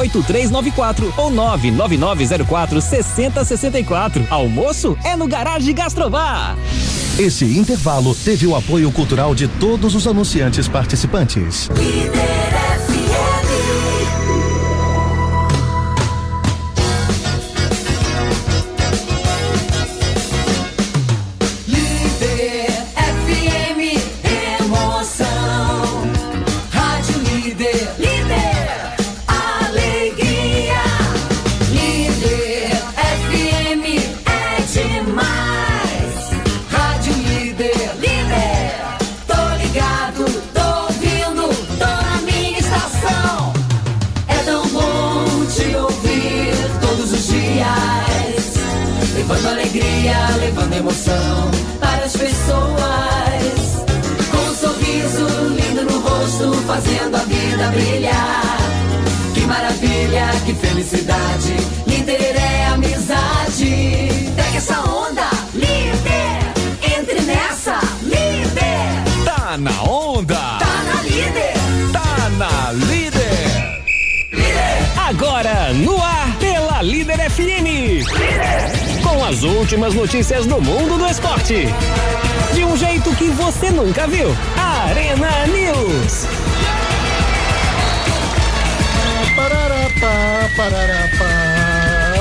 8394 ou 99904 6064. Almoço é no Garage Gastrobar. Esse intervalo teve o apoio cultural de todos os anunciantes participantes. Rosto, fazendo a vida brilhar. Que maravilha, que felicidade. Líder é amizade. Pega essa onda, líder. Entre nessa, líder. Tá na onda. Tá na líder. Tá na líder. Líder. Agora no ar pela Líder FM. Com as últimas notícias do mundo do esporte. De um jeito que você nunca viu. Arena News. Pararapá, pararapá.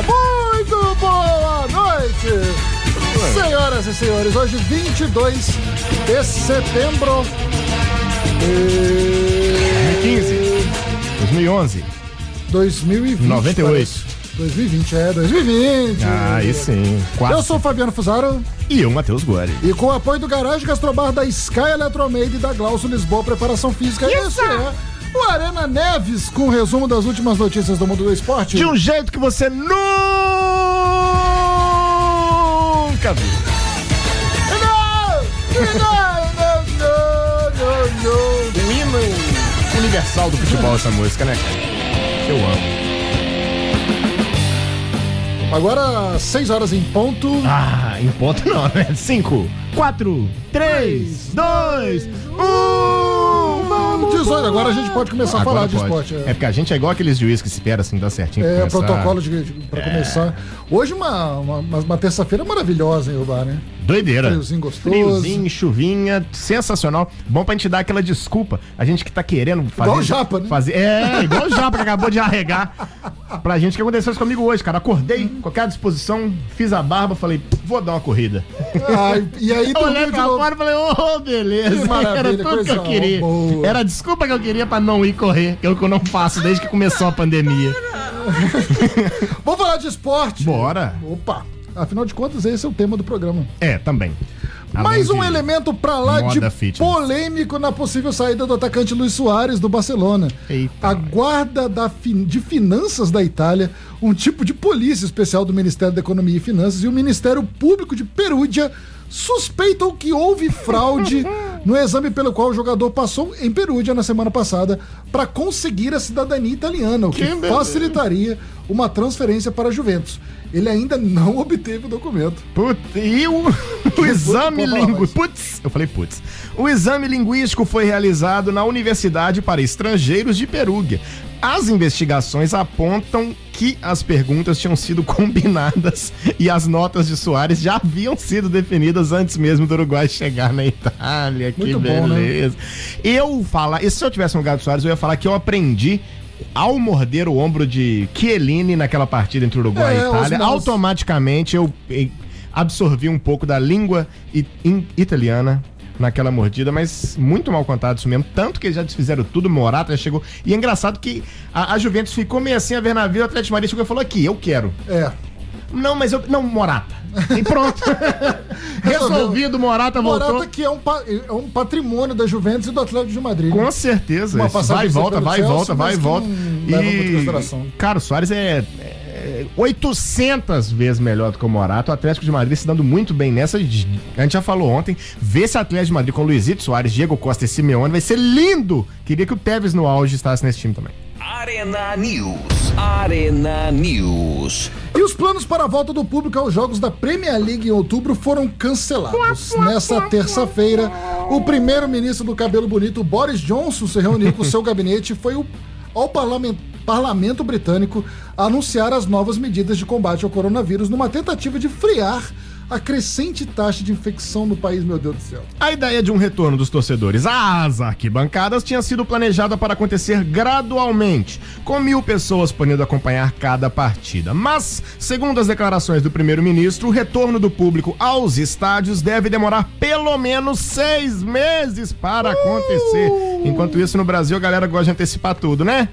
Muito boa noite, senhoras e senhores. Hoje, 22 de setembro de 15. 2011. 2020. 98. parece. 2020, é, 2020. Ah, aí sim. Quase. Eu sou o Fabiano Fusaro E eu, Matheus Guari. e com o apoio do Garage Gastrobar da Sky Eletromaid e da Glaucio Lisboa Preparação Física. Esse é o Arena Neves com o resumo das últimas notícias do mundo do esporte. De um jeito que você nunca viu. Não! Não, não, não, não, não. O hino universal do futebol, essa música, né? Eu amo. Agora, 6 horas em ponto. Ah, em ponto não, né? 5, 4, 3, 2, 1. Vamos! 18, agora a gente pode começar a falar de pode. esporte. É porque a gente é igual aqueles juízes que espera assim, dá certinho. É, protocolo de, de, pra começar. Hoje, uma, uma, uma- uma terça-feira maravilhosa em Ubar, né? Doideira. Friozinho gostoso. Friozinho, chuvinha, sensacional. Bom pra gente dar aquela desculpa. A gente que tá querendo fazer. Igual o Japa, né? Fazer, é, igual o Japa que acabou de arregar. Pra gente, o que aconteceu isso comigo hoje, cara? Acordei, com aquela disposição, fiz a barba, falei, vou dar uma corrida. Ai, e aí, Eu olhei pra fora e falei, ô, beleza. Que maravilha, Era tudo que eu queria. boa. Era a desculpa que eu queria pra não ir correr, que é que eu não faço desde que começou a pandemia. Vamos falar de esporte? Bora. Opa! Afinal de contas, esse é o tema do programa. É, também. Mais Além um de elemento pra lá de fitness. polêmico na possível saída do atacante Luiz Soares do Barcelona. Eita. A guarda da fin- de finanças da Itália, um tipo de polícia especial do Ministério da Economia e Finanças e o Ministério Público de Perúdia suspeitam que houve fraude no exame pelo qual o jogador passou em Perúdia na semana passada para conseguir a cidadania italiana, o que, Que beleza. Uma transferência para a Juventus. Ele ainda não obteve o documento. Putz, e o, o exame linguístico. Putz, eu falei putz. O exame linguístico foi realizado na Universidade para Estrangeiros de Perúgia. As investigações apontam que as perguntas tinham sido combinadas e as notas de Soares já haviam sido definidas antes mesmo do Uruguai chegar na Itália. Que Muito bom, né? beleza. Eu falar, e se eu tivesse no lugar do Soares, eu ia falar que eu aprendi ao morder o ombro de Chiellini naquela partida entre Uruguai É, e Itália, automaticamente eu eh, absorvi um pouco da língua italiana naquela mordida, mas muito mal contado isso mesmo. Tanto que eles já desfizeram tudo, Morata já chegou. E é engraçado que a, a Juventus ficou meio assim a ver navio, o Atlético de Madrid chegou e falou aqui, eu quero. É. Não, mas eu. Não, Morata. E pronto. Resolvido, Morata voltou. Morata que é um, é um patrimônio da Juventus e do Atlético de Madrid. Com certeza. Uma vai e volta, vai e volta, vai e volta. não leva muito em consideração. Cara, o Soares é, é 800 vezes melhor do que o Morata. O Atlético de Madrid se dando muito bem nessa. A gente já falou ontem. Ver esse Atlético de Madrid com Luizito Soares, Diego Costa e Simeone vai ser lindo. Queria que o Tevez no auge estivesse nesse time também. Arena News. Arena News. E os planos para a volta do público aos jogos da Premier League em outubro foram cancelados. Nessa terça-feira, o primeiro-ministro do cabelo bonito, Boris Johnson, se reuniu com seu gabinete e foi ao parlamen- parlamento britânico anunciar as novas medidas de combate ao coronavírus numa tentativa de frear a crescente taxa de infecção no país, meu Deus do céu. A ideia de um retorno dos torcedores às arquibancadas tinha sido planejada para acontecer gradualmente, com mil pessoas podendo acompanhar cada partida. Mas, segundo as declarações do primeiro-ministro, o retorno do público aos estádios deve demorar pelo menos seis meses para acontecer. Enquanto isso, no Brasil, a galera gosta de antecipar tudo, né?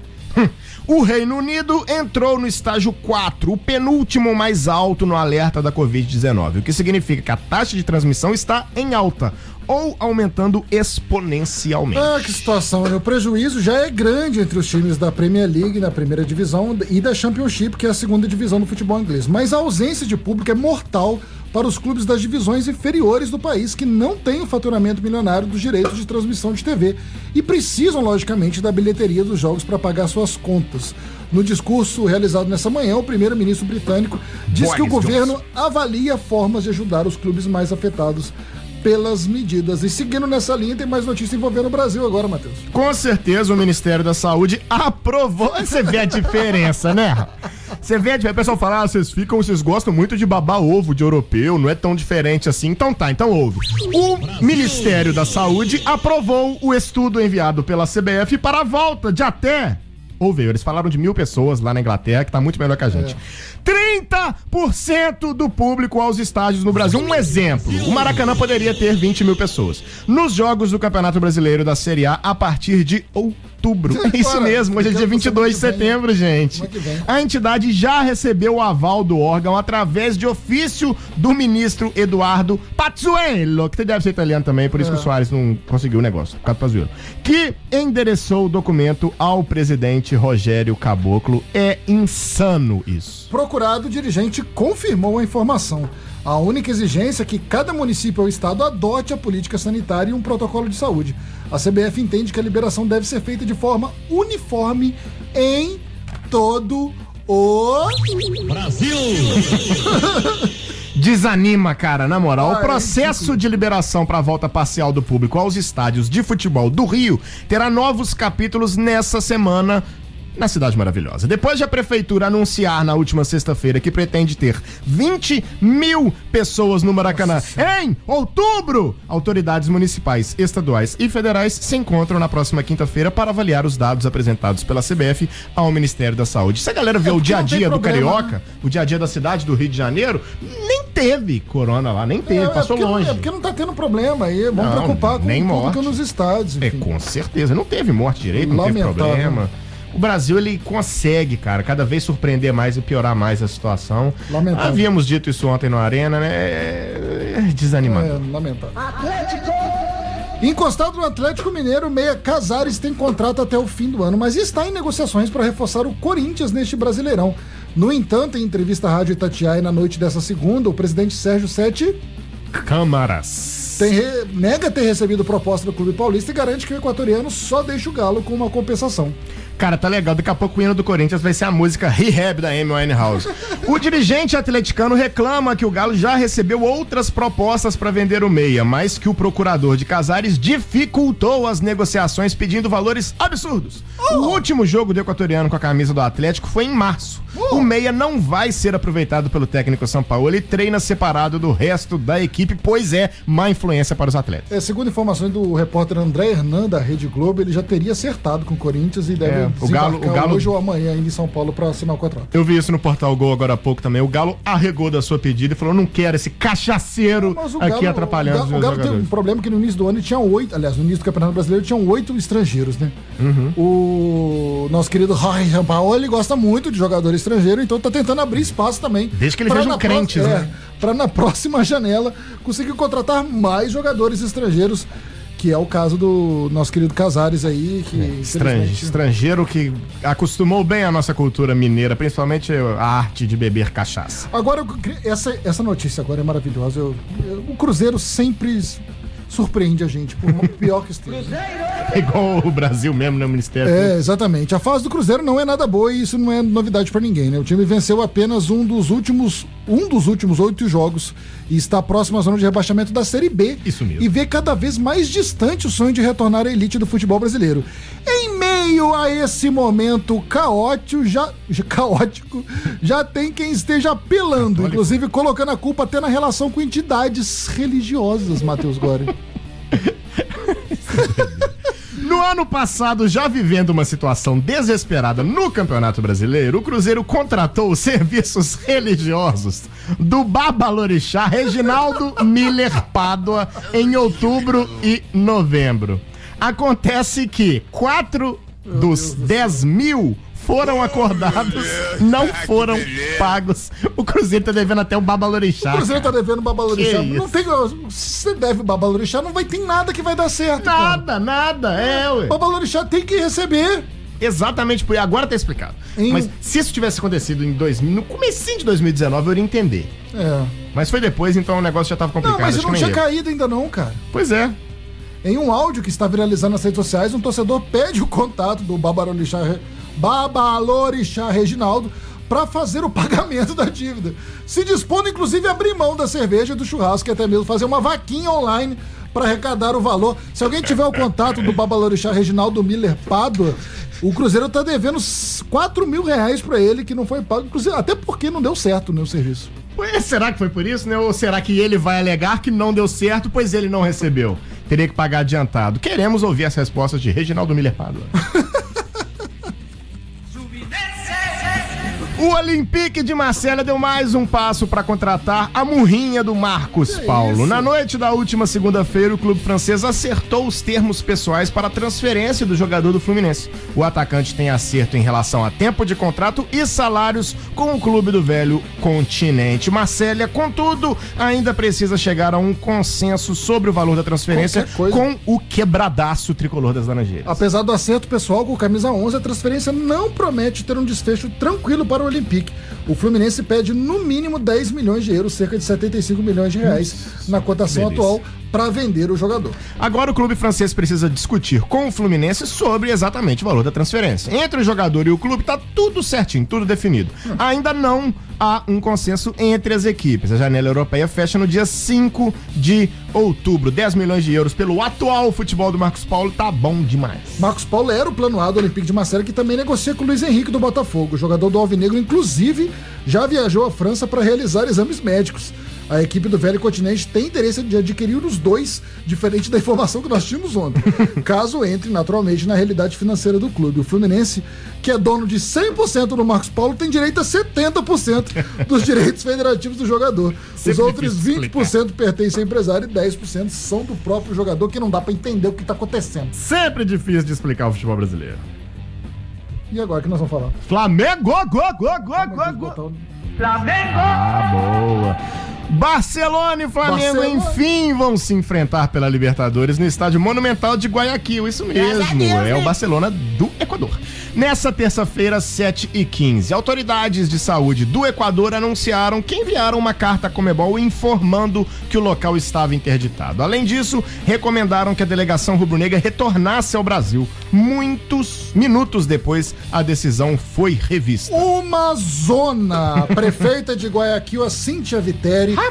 O Reino Unido entrou no estágio 4, o penúltimo mais alto no alerta da Covid-19, o que significa que a taxa de transmissão está em alta ou aumentando exponencialmente. Ah, que situação, né? O prejuízo já é grande entre os times da Premier League na primeira divisão e da Championship, que é a segunda divisão do futebol inglês. Mas a ausência de público é mortal para os clubes das divisões inferiores do país que não têm o faturamento milionário dos direitos de transmissão de TV e precisam, logicamente, da bilheteria dos jogos para pagar suas contas. No discurso realizado nessa manhã, o primeiro-ministro britânico disse que o governo Johnson. avalia formas de ajudar os clubes mais afetados pelas medidas. E seguindo nessa linha, tem mais notícia envolvendo o Brasil agora, Matheus. Com certeza o Ministério da Saúde aprovou. Você vê a diferença, né? Você vê diferença. O pessoal fala, ah, vocês ficam, vocês gostam muito de babar ovo de europeu, não é tão diferente assim. Então tá, então ouve. O Ministério da Saúde aprovou o estudo enviado pela CBF para a volta de até. Ouve, eles falaram de mil pessoas lá na Inglaterra, que tá muito melhor que a gente. 30% do público aos estádios no Brasil. Um exemplo: o Maracanã poderia ter 20 mil pessoas. Nos jogos do Campeonato Brasileiro da Série A, a partir de outubro. É isso mesmo, hoje é dia ficando 22 de setembro, gente. A entidade já recebeu o aval do órgão através de ofício do ministro Eduardo Pazzuello, que deve ser italiano também, por isso É. que o Soares não conseguiu o negócio, por causa do Pazzuello, que endereçou o documento ao presidente Rogério Caboclo. É insano isso. Procurado, o dirigente confirmou a informação. A única exigência é que cada município ou estado adote a política sanitária e um protocolo de saúde. A CBF entende que a liberação deve ser feita de forma uniforme em todo o Desanima, cara, na moral. Ah, o é processo de liberação para a volta parcial do público aos estádios de futebol do Rio terá novos capítulos nessa semana. Na Cidade Maravilhosa. Depois de a prefeitura anunciar na última sexta-feira que pretende ter 20 mil pessoas no Maracanã em outubro, autoridades municipais, estaduais e federais se encontram na próxima quinta-feira para avaliar os dados apresentados pela CBF ao Ministério da Saúde. Se a galera vê É, o dia a dia do problema, Carioca, o dia a dia da cidade do Rio de Janeiro, nem teve corona lá, nem teve, É, passou é longe. É porque não tá tendo problema aí. Vamos Não, preocupar com nem o público morte. nos estádios. É, enfim. com certeza. Não teve morte direito, não teve Lamentável. problema. O Brasil, ele consegue, cara, cada vez surpreender mais e piorar mais a situação. Lamentável. Havíamos dito isso ontem no Arena, né? É é desanimador. É, lamentável. Encostado no Atlético Mineiro, meia Casares tem contrato até o fim do ano, mas está em negociações para reforçar o Corinthians neste Brasileirão. No entanto, em entrevista à Rádio Itatiaia na noite dessa segunda, o presidente Sérgio Sete Câmaras. tem re- nega ter recebido proposta do Clube Paulista e garante que o equatoriano só deixa o Galo com uma compensação. Cara, tá legal. Daqui a pouco o hino do Corinthians vai ser a música Rehab da Amy Winehouse. O dirigente atleticano reclama que o Galo já recebeu outras propostas para vender o meia, mas que o procurador de Casares dificultou as negociações pedindo valores absurdos. O último jogo do equatoriano com a camisa do Atlético foi em março. O meia não vai ser aproveitado pelo técnico São Paulo. Ele treina separado do resto da equipe, pois é má influência para os atletas. É, segundo informações do repórter André Hernan da Rede Globo, ele já teria acertado com o Corinthians e deve É, o Galo- o desembarcar Galo- hoje ou amanhã em São Paulo para assinar o contrato. Eu vi isso no Portal Gol agora há pouco também. O Galo arregou da sua pedida e falou: não quero esse cachaceiro Mas o aqui Galo- atrapalhando o os Galo, meus o Galo teve um problema que no início do ano ele tinha oito, aliás, no início do Campeonato Brasileiro tinham oito estrangeiros, né? Uhum. O nosso querido Jorge Sampaoli, ele gosta muito de jogador estrangeiro, então tá tentando abrir espaço também. Desde que ele na um crentes, pró- né? É, pra na próxima janela conseguir contratar mais jogadores estrangeiros, que é o caso do nosso querido Casares aí, que Estran- infelizmente- Estrangeiro que acostumou bem a nossa cultura mineira, principalmente a arte de beber cachaça. Agora, essa, essa notícia agora é maravilhosa. Eu- eu- o Cruzeiro sempre surpreende a gente, por pior que esteja. É igual o Brasil mesmo, né? O Ministério. É, exatamente. A fase do Cruzeiro não é nada boa e isso não é novidade pra ninguém, né? O time venceu apenas um dos últimos um dos últimos oito jogos e está próximo à zona de rebaixamento da Série B. Isso mesmo. E vê cada vez mais distante o sonho de retornar à elite do futebol brasileiro. Em meio meio a esse momento caótico, já, caótico, já tem quem esteja apelando, inclusive colocando a culpa até na relação com entidades religiosas, Matheus Gore. No ano passado, já vivendo uma situação desesperada no Campeonato Brasileiro, o Cruzeiro contratou os serviços religiosos do Babalorixá Reginaldo Miller Pádua em outubro e novembro. Acontece que quatro dos 10 mil foram acordados, não foram pagos. O Cruzeiro tá devendo até o Babalorixá. O Cruzeiro tá cara. devendo babalorixá. Que Não isso? tem, se você deve babalorixá, não vai ter nada que vai dar certo. cara. Nada, nada, é, ué. Babalorixá tem que receber. Exatamente por agora tá explicado. Em- Mas se isso tivesse acontecido em 2000, no comecinho de 2019, eu iria entender. É. Mas foi depois, então o negócio já tava complicado. Não, mas não tinha caído ainda não, cara. Pois é. Em um áudio que está viralizando nas redes sociais, um torcedor pede o contato do Babalorixá, Babalorixá Reginaldo para fazer o pagamento da dívida. Se dispondo, inclusive, a abrir mão da cerveja, do churrasco e até mesmo fazer uma vaquinha online para arrecadar o valor. Se alguém tiver o contato do Babalorixá Reginaldo Miller Pádua, o Cruzeiro tá devendo 4 mil reais para ele, que não foi pago. Inclusive, até porque não deu certo no serviço. Ué, será que foi por isso, né? Ou será que ele vai alegar que não deu certo, pois ele não recebeu? Teria que pagar adiantado. Queremos ouvir as respostas de Reginaldo Miller Pádua. O Olympique de Marselha deu mais um passo para contratar a murrinha do Marcos Paulo. Na noite da última segunda-feira, o clube francês acertou os termos pessoais para a transferência do jogador do Fluminense. O atacante tem acerto em relação a tempo de contrato e salários com o clube do velho continente. Marselha, contudo, ainda precisa chegar a um consenso sobre o valor da transferência com o quebradaço tricolor das Laranjeiras. Apesar do acerto pessoal com camisa 11, a transferência não promete ter um desfecho tranquilo para o Olympique. O Fluminense pede no mínimo 10 milhões de euros, cerca de 75 milhões de reais, na cotação atual, para vender o jogador. Agora o clube francês precisa discutir com o Fluminense sobre exatamente o valor da transferência. Entre o jogador e o clube tá tudo certinho, tudo definido. Ainda não há um consenso entre as equipes. A janela europeia fecha no dia 5 de outubro. 10 milhões de euros pelo atual futebol do Marcos Paulo tá bom demais. Marcos Paulo era o plano A do Olympique de Marseille, que também negocia com o Luiz Henrique do Botafogo. O jogador do Alvinegro, inclusive, já viajou à França para realizar exames médicos. A equipe do Velho Continente tem interesse de adquirir os dois, diferente da informação que nós tínhamos ontem. Caso entre naturalmente na realidade financeira do clube. O Fluminense, que é dono de 100% do Marcos Paulo, tem direito a 70% dos direitos federativos do jogador. Os Sempre outros difícil 20% pertencem ao empresário e 10% são do próprio jogador, que não dá para entender o que tá acontecendo. Sempre difícil de explicar o futebol brasileiro. E agora o que nós vamos falar? Flamengo, go, go, go, go, go. botar o- Ah, boa. Barcelona e Flamengo, Barcelona. enfim, vão se enfrentar pela Libertadores no estádio Monumental de Guayaquil. Isso mesmo, é o Barcelona do Equador. Nessa terça-feira, 7h15, autoridades de saúde do Equador anunciaram que enviaram uma carta à Comebol informando que o local estava interditado. Além disso, recomendaram que a delegação rubro-negra retornasse ao Brasil. Muitos minutos depois, a decisão foi revista. Uma zona. A prefeita de Guayaquil, a Cíntia Viteri,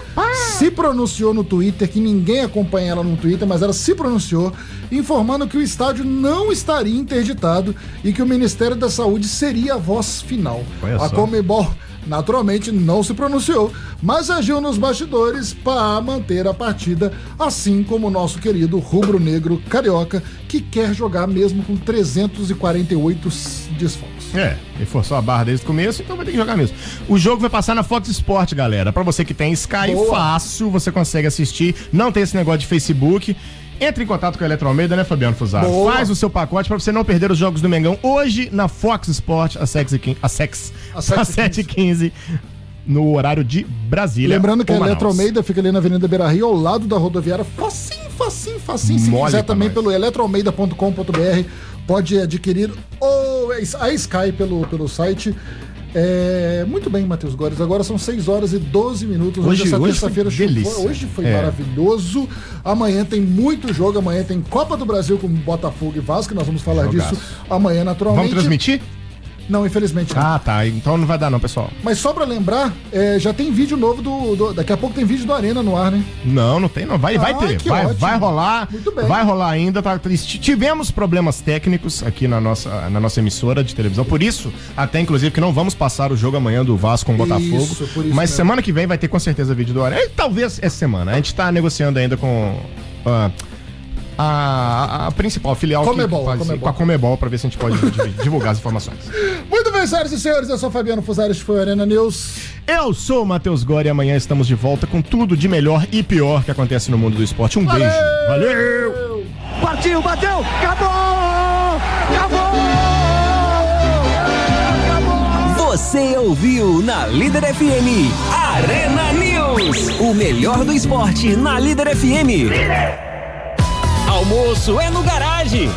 se pronunciou no Twitter, que ninguém acompanha ela no Twitter, mas ela se pronunciou, informando que o estádio não estaria interditado e que o Ministério da Saúde seria a voz final. Olha a só. Comebol naturalmente não se pronunciou, mas agiu nos bastidores para manter a partida, assim como o nosso querido rubro-negro carioca, que quer jogar mesmo com 348 desfalques. É, ele forçou a barra desde o começo, então vai ter que jogar mesmo. O jogo vai passar na Fox Sport, galera. Pra você que tem Sky, Boa. fácil, você consegue assistir. Não tem esse negócio de Facebook. Entre em contato com a Eletro Almeida, né, Fabiano Fusaro? Boa. Faz o seu pacote pra você não perder os jogos do Mengão hoje na Fox Sport, às 7h15. Às sex, Às às 7h15, no horário de Brasília. Lembrando que a ou Manaus. Eletro Almeida fica ali na Avenida Beira Rio, ao lado da rodoviária. Facinho, facinho, facinho. Se Mole quiser também nós. pelo eletroalmeida.com.br, pode adquirir o, a Sky pelo, pelo site. É, muito bem, Matheus Gores. Agora são 6 horas e 12 minutos. Hoje, Hoje- essa hoje terça-feira Hoje foi É. maravilhoso. Amanhã tem muito jogo. Amanhã tem Copa do Brasil com Botafogo e Vasco. Nós vamos falar Jogaço. disso amanhã, naturalmente. Vamos transmitir? Não, infelizmente não. Ah, tá. Então não vai dar não, pessoal. Mas só pra lembrar, é, já tem vídeo novo do, do- Daqui a pouco tem vídeo do Arena no ar, né? Não, não tem não. Vai, vai Ah, ter. que Vai, ótimo. vai rolar. Muito bem. Vai rolar ainda. Tá, tivemos problemas técnicos aqui na nossa, na nossa emissora de televisão. Por isso, até inclusive, que não vamos passar o jogo amanhã do Vasco com o Botafogo. Por isso mas mesmo. semana que vem vai ter com certeza vídeo do Arena. E talvez essa semana. A gente tá negociando ainda com. ah, a, a- a principal filial que Comebol, faz- Comebol. com a Comebol pra ver se a gente pode div- divulgar as informações. Muito bem, senhoras e senhores, eu sou Fabiano Fusari, este foi Arena News. Eu sou o Matheus Gori e amanhã estamos de volta com tudo de melhor e pior que acontece no mundo do esporte. Um beijo. Valeu! Partiu, bateu, acabou! Acabou! Você ouviu na Líder FM Arena News. O melhor do esporte na Líder FM. Almoço é no garagem.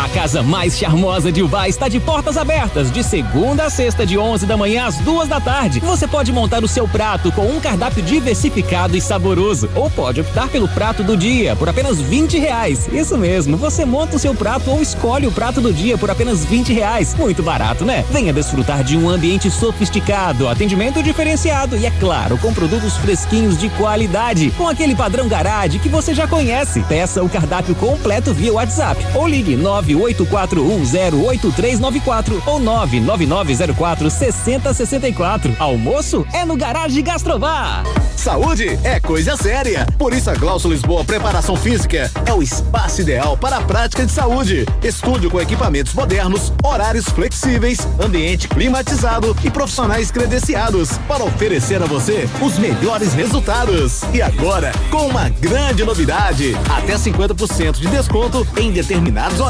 A casa mais charmosa de Ubá está de portas abertas de segunda a sexta de 11 da manhã às duas da tarde. Você pode montar o seu prato com um cardápio diversificado e saboroso ou pode optar pelo prato do dia por apenas 20 reais. Isso mesmo, você monta o seu prato ou escolhe o prato do dia por apenas 20 reais. Muito barato, né? Venha desfrutar de um ambiente sofisticado, atendimento diferenciado e, é claro, com produtos fresquinhos de qualidade, com aquele padrão garage que você já conhece. Peça o cardápio completo via WhatsApp ou ligue 984108394 ou 999046064. Almoço é no Garage Gastrobar. Saúde é coisa séria. Por isso a Glaucio Lisboa Preparação Física é o espaço ideal para a prática de saúde. Estúdio com equipamentos modernos, horários flexíveis, ambiente climatizado e profissionais credenciados para oferecer a você os melhores resultados. E agora, com uma grande novidade, até 50% de desconto em determinados horários.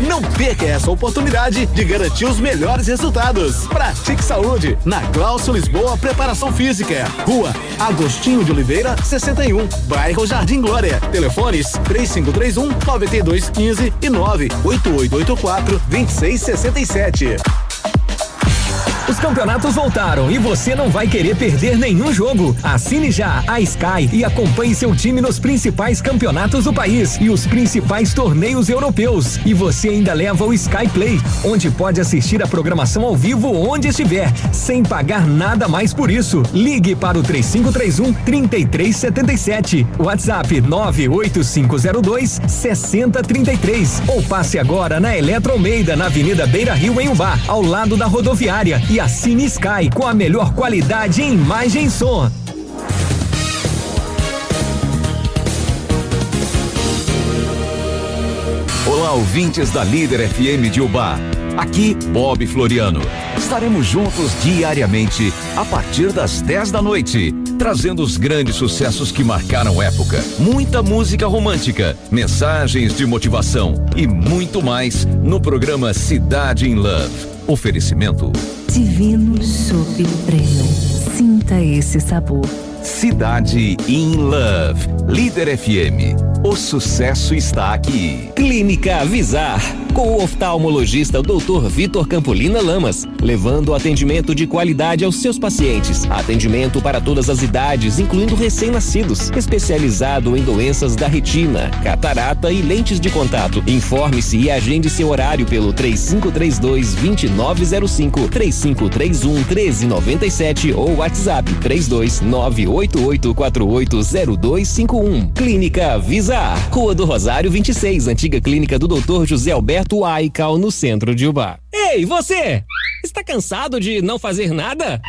Não perca essa oportunidade de garantir os melhores resultados. Pratique saúde na Glaucio Lisboa Preparação Física. Rua Agostinho de Oliveira, 61, bairro Jardim Glória. Telefones 3531 9215 e 98884 2667. Os campeonatos voltaram e você não vai querer perder nenhum jogo. Assine já a Sky e acompanhe seu time nos principais campeonatos do país e os principais torneios europeus. E você ainda leva o Sky Play, onde pode assistir a programação ao vivo onde estiver, sem pagar nada mais por isso. Ligue para o 3531 3377. WhatsApp 98502 6033 ou passe agora na Eletro Almeida, na Avenida Beira Rio em Ubá, ao lado da rodoviária e assine Sky com a melhor qualidade em imagem e som. Olá, ouvintes da Líder FM de Ubá. Aqui, Bob Floriano. Estaremos juntos diariamente a partir das 10 da noite, trazendo os grandes sucessos que marcaram época. Muita música romântica, mensagens de motivação e muito mais no programa Cidade in Love. Oferecimento Divino Chopp Premium. Sinta esse sabor. Cidade in Love. Líder FM. O sucesso está aqui. Clínica Avisar, com o oftalmologista Dr. Vitor Campolina Lamas, levando atendimento de qualidade aos seus pacientes. Atendimento para todas as idades, incluindo recém-nascidos, especializado em doenças da retina, catarata e lentes de contato. Informe-se e agende seu horário pelo 3532 2905, 3531 1397 ou WhatsApp 32988480251. Clínica Avisar, Rua do Rosário 26, antiga clínica do Dr. José Alberto Aical, no centro de Ubá. Ei, você! Está cansado de não fazer nada?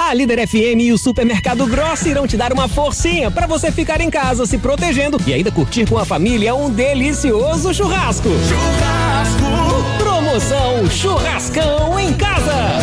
A Líder FM e o Supermercado Grossa irão te dar uma forcinha para você ficar em casa se protegendo e ainda curtir com a família um delicioso churrasco. Churrasco! Promoção Churrascão em casa!